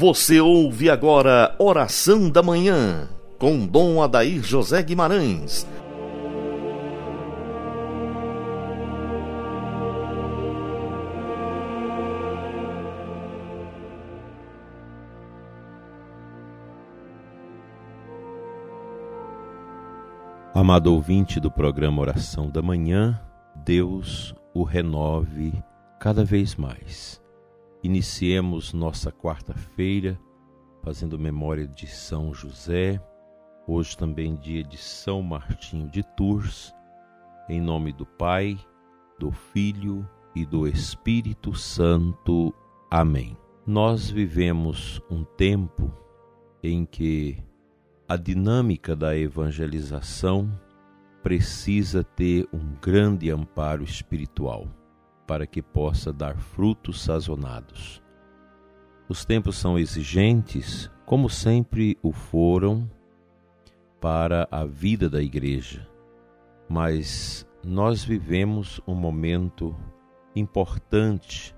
Você ouve agora Oração da Manhã, com Dom Adair José Guimarães. Amado ouvinte do programa Oração da Manhã, Deus o renove cada vez mais. Iniciemos nossa quarta-feira fazendo memória de São José, hoje também dia de São Martinho de Tours, em nome do Pai, do Filho e do Espírito Santo. Amém. Nós vivemos um tempo em que a dinâmica da evangelização precisa ter um grande amparo espiritual para que possa dar frutos sazonados. Os tempos são exigentes, como sempre o foram, para a vida da igreja, mas nós vivemos um momento importante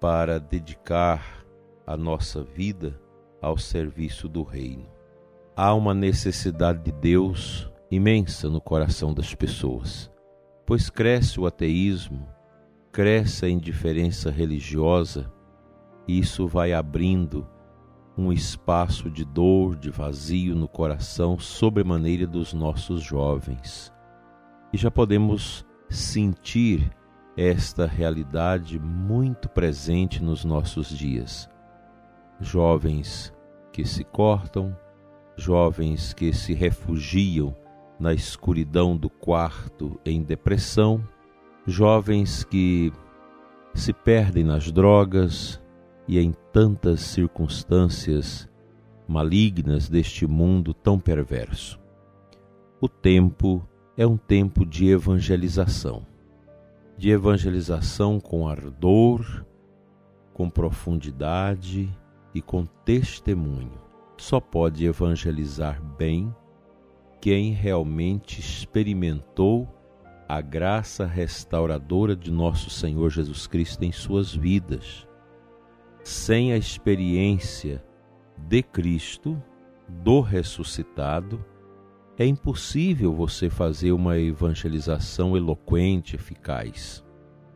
para dedicar a nossa vida ao serviço do Reino. Há uma necessidade de Deus imensa no coração das pessoas, pois cresce o ateísmo, cresce a indiferença religiosa, isso vai abrindo um espaço de dor, de vazio no coração, sobremaneira dos nossos jovens. E já podemos sentir esta realidade muito presente nos nossos dias. Jovens que se cortam, jovens que se refugiam na escuridão do quarto em depressão, jovens que se perdem nas drogas e em tantas circunstâncias malignas deste mundo tão perverso. O tempo é um tempo de evangelização, de evangelização com ardor, com profundidade e com testemunho. Só pode evangelizar bem quem realmente experimentou a graça restauradora de nosso Senhor Jesus Cristo em suas vidas. Sem a experiência de Cristo, do ressuscitado, é impossível você fazer uma evangelização eloquente, eficaz.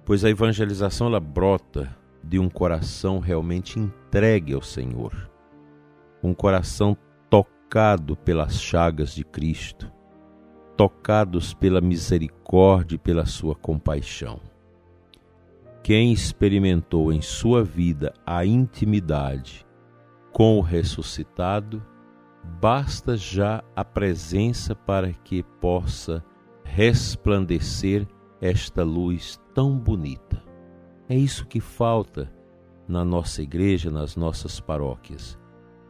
Pois a evangelização ela brota de um coração realmente entregue ao Senhor, um coração tocado pelas chagas de Cristo tocados pela misericórdia e pela sua compaixão. Quem experimentou em sua vida a intimidade com o ressuscitado, basta já a presença para que possa resplandecer esta luz tão bonita. É isso que falta na nossa igreja, nas nossas paróquias.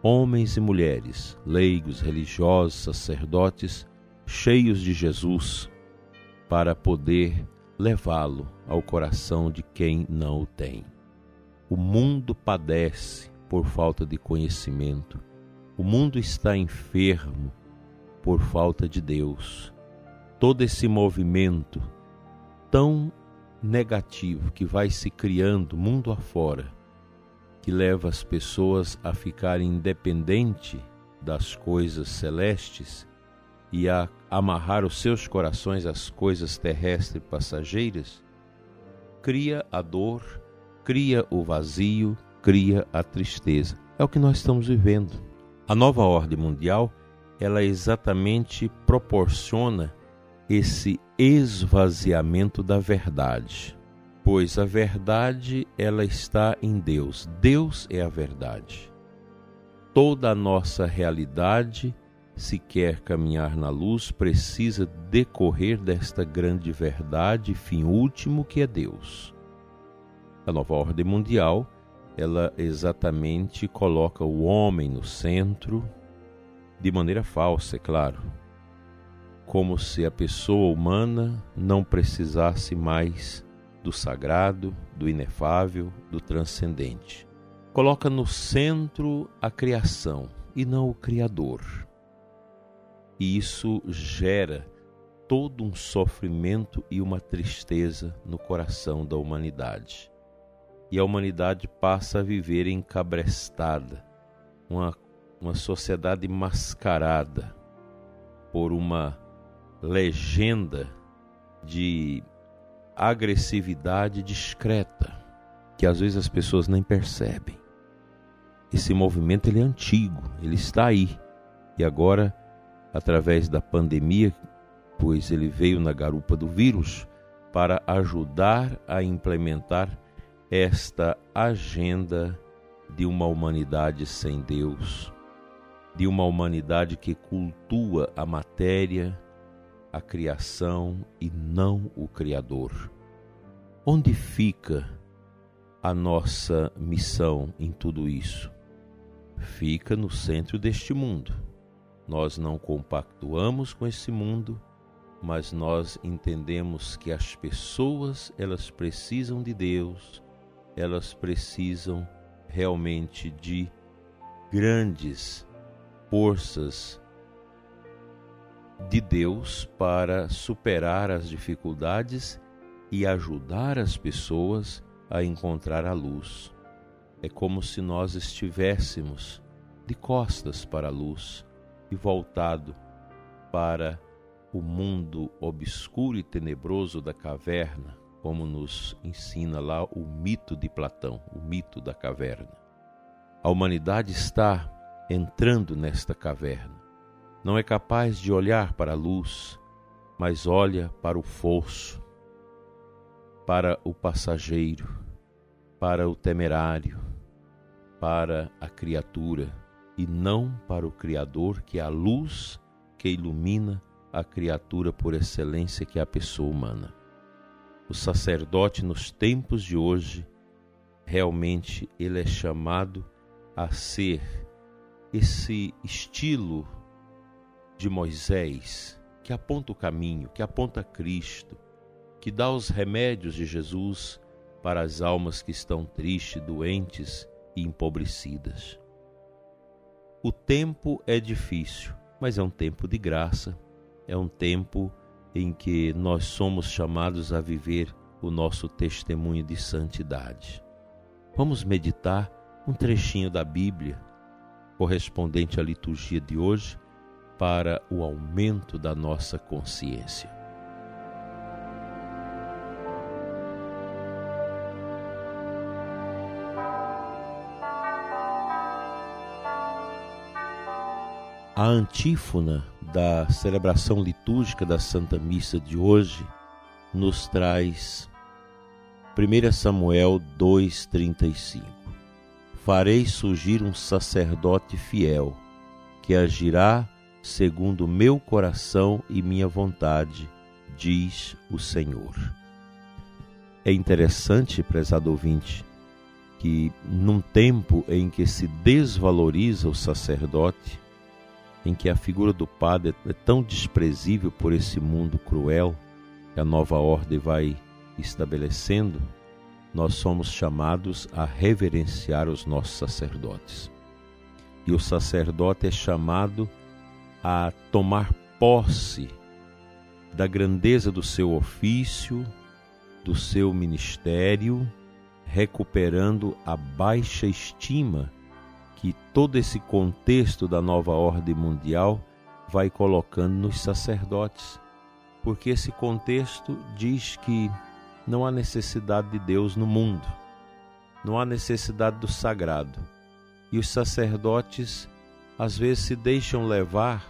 Homens e mulheres, leigos, religiosos, sacerdotes, cheios de Jesus, para poder levá-lo ao coração de quem não o tem. O mundo padece por falta de conhecimento, o mundo está enfermo por falta de Deus. Todo esse movimento tão negativo que vai se criando mundo afora, que leva as pessoas a ficarem independentes das coisas celestes e a amarrar os seus corações às coisas terrestres passageiras, cria a dor, cria o vazio, cria a tristeza. É o que nós estamos vivendo. A nova ordem mundial, ela exatamente proporciona esse esvaziamento da verdade, pois a verdade ela está em Deus. Deus é a verdade. Toda a nossa realidade se quer caminhar na luz, precisa decorrer desta grande verdade, fim último que é Deus. A nova ordem mundial, ela exatamente coloca o homem no centro, de maneira falsa, é claro, como se a pessoa humana não precisasse mais do sagrado, do inefável, do transcendente. Coloca no centro a criação e não o Criador e isso gera todo um sofrimento e uma tristeza no coração da humanidade. E a humanidade passa a viver encabrestada uma, uma sociedade mascarada por uma legenda de agressividade discreta que às vezes as pessoas nem percebem. Esse movimento ele é antigo, ele está aí. E agora, através da pandemia, pois ele veio na garupa do vírus para ajudar a implementar esta agenda de uma humanidade sem Deus, de uma humanidade que cultua a matéria, a criação e não o Criador. Onde fica a nossa missão em tudo isso? Fica no centro deste mundo. Nós não compactuamos com esse mundo, mas nós entendemos que as pessoas, elas precisam de Deus, elas precisam realmente de grandes forças de Deus para superar as dificuldades e ajudar as pessoas a encontrar a luz. É como se nós estivéssemos de costas para a luz e voltado para o mundo obscuro e tenebroso da caverna, como nos ensina lá o mito de Platão, o mito da caverna. A humanidade está entrando nesta caverna. Não é capaz de olhar para a luz, mas olha para o fosso, para o passageiro, para o temerário, para a criatura e não para o Criador, que é a luz que ilumina a criatura por excelência, que é a pessoa humana. O sacerdote nos tempos de hoje, realmente ele é chamado a ser esse estilo de Moisés, que aponta o caminho, que aponta Cristo, que dá os remédios de Jesus para as almas que estão tristes, doentes e empobrecidas. O tempo é difícil, mas é um tempo de graça, é um tempo em que nós somos chamados a viver o nosso testemunho de santidade. Vamos meditar um trechinho da Bíblia correspondente à liturgia de hoje para o aumento da nossa consciência. A antífona da celebração litúrgica da Santa Missa de hoje nos traz 1 Samuel 2,35 Farei surgir um sacerdote fiel, que agirá segundo meu coração e minha vontade, diz o Senhor. É interessante, prezado ouvinte, que num tempo em que se desvaloriza o sacerdote, em que a figura do padre é tão desprezível por esse mundo cruel que a nova ordem vai estabelecendo, nós somos chamados a reverenciar os nossos sacerdotes. E o sacerdote é chamado a tomar posse da grandeza do seu ofício, do seu ministério, recuperando a baixa estima que todo esse contexto da nova ordem mundial vai colocando nos sacerdotes, porque esse contexto diz que não há necessidade de Deus no mundo, não há necessidade do sagrado. E os sacerdotes às vezes se deixam levar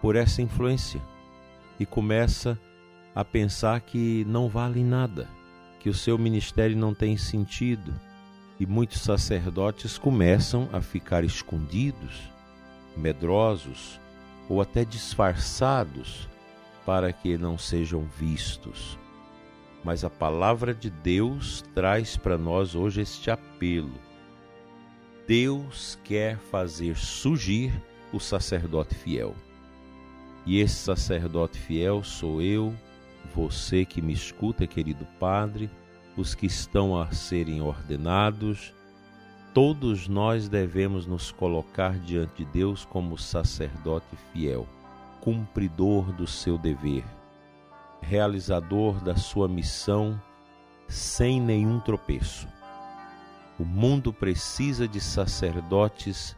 por essa influência e começa a pensar que não vale nada, que o seu ministério não tem sentido, e muitos sacerdotes começam a ficar escondidos, medrosos ou até disfarçados para que não sejam vistos. Mas a palavra de Deus traz para nós hoje este apelo. Deus quer fazer surgir o sacerdote fiel. E esse sacerdote fiel sou eu, você que me escuta, querido Padre os que estão a serem ordenados, todos nós devemos nos colocar diante de Deus como sacerdote fiel, cumpridor do seu dever, realizador da sua missão sem nenhum tropeço. O mundo precisa de sacerdotes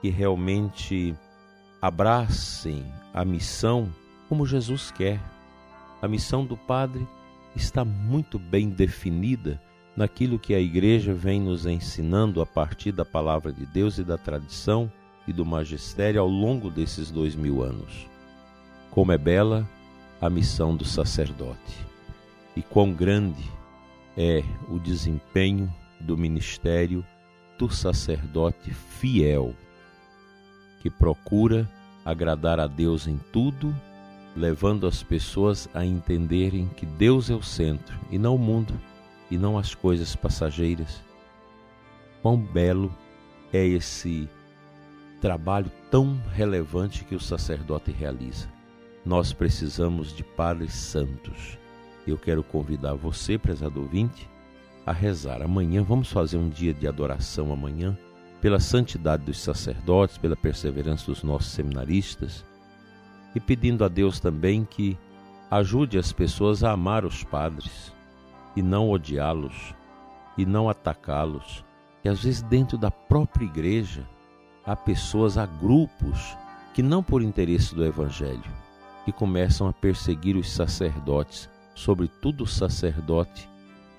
que realmente abracem a missão como Jesus quer. A missão do Padre está muito bem definida naquilo que a Igreja vem nos ensinando a partir da palavra de Deus e da tradição e do magistério ao longo desses dois mil anos. Como é bela a missão do sacerdote e quão grande é o desempenho do ministério do sacerdote fiel, que procura agradar a Deus em tudo, levando as pessoas a entenderem que Deus é o centro e não o mundo e não as coisas passageiras. Quão belo é esse trabalho tão relevante que o sacerdote realiza. Nós precisamos de padres santos. Eu quero convidar você, prezado ouvinte, a rezar. Amanhã vamos fazer um dia de adoração amanhã, pela santidade dos sacerdotes, pela perseverança dos nossos seminaristas e pedindo a Deus também que ajude as pessoas a amar os padres e não odiá-los e não atacá-los. E às vezes dentro da própria igreja há pessoas, há grupos que não por interesse do evangelho que começam a perseguir os sacerdotes, sobretudo o sacerdote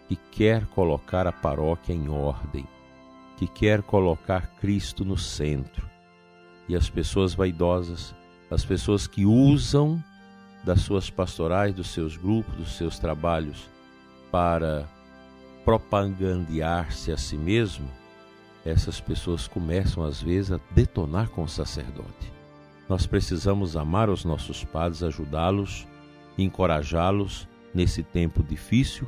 que quer colocar a paróquia em ordem, que quer colocar Cristo no centro. E as pessoas vaidosas, as pessoas que usam das suas pastorais, dos seus grupos, dos seus trabalhos para propagandear-se a si mesmo, essas pessoas começam às vezes a detonar com o sacerdote. Nós precisamos amar os nossos padres, ajudá-los, encorajá-los nesse tempo difícil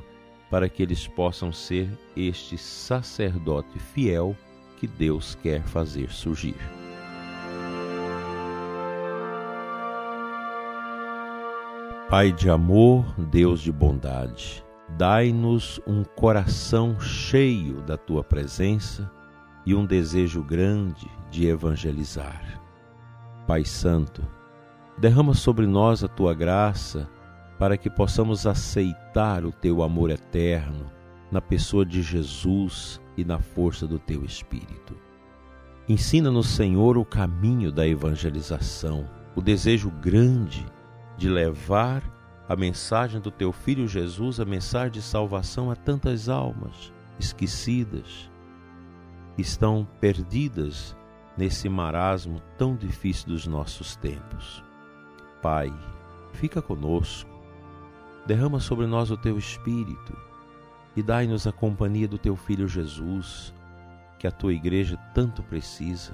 para que eles possam ser este sacerdote fiel que Deus quer fazer surgir. Pai de amor, Deus de bondade, dai-nos um coração cheio da tua presença e um desejo grande de evangelizar. Pai Santo, derrama sobre nós a tua graça para que possamos aceitar o teu amor eterno na pessoa de Jesus e na força do teu Espírito. Ensina-nos, Senhor, o caminho da evangelização, o desejo grande de levar a mensagem do teu filho Jesus, a mensagem de salvação a tantas almas esquecidas, que estão perdidas nesse marasmo tão difícil dos nossos tempos. Pai, fica conosco. Derrama sobre nós o teu Espírito e dai-nos a companhia do teu Filho Jesus, que a tua igreja tanto precisa,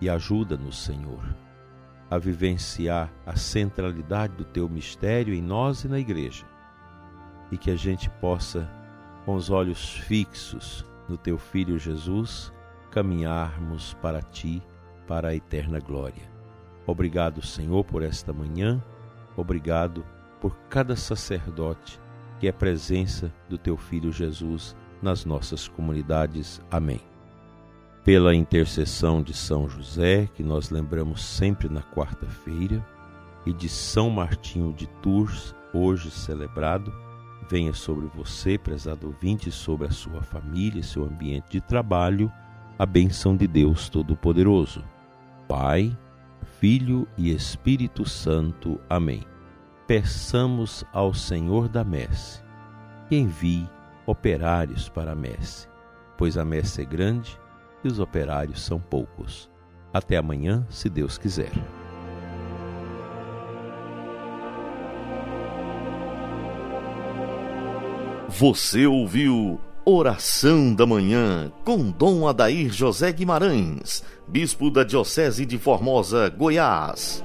e ajuda-nos, Senhor, a vivenciar a centralidade do teu mistério em nós e na igreja, e que a gente possa, com os olhos fixos no teu Filho Jesus, caminharmos para ti, para a eterna glória. Obrigado, Senhor, por esta manhã. Obrigado por cada sacerdote que é presença do teu Filho Jesus nas nossas comunidades. Amém. Pela intercessão de São José, que nós lembramos sempre na quarta-feira, e de São Martinho de Tours, hoje celebrado, venha sobre você, prezado ouvinte, sobre a sua família, seu ambiente de trabalho, a bênção de Deus Todo-Poderoso. Pai, Filho e Espírito Santo. Amém peçamos ao Senhor da messe que envie operários para a messe, pois a messe é grande os operários são poucos. Até amanhã, se Deus quiser. Você ouviu Oração da Manhã com Dom Adair José Guimarães, Bispo da Diocese de Formosa, Goiás.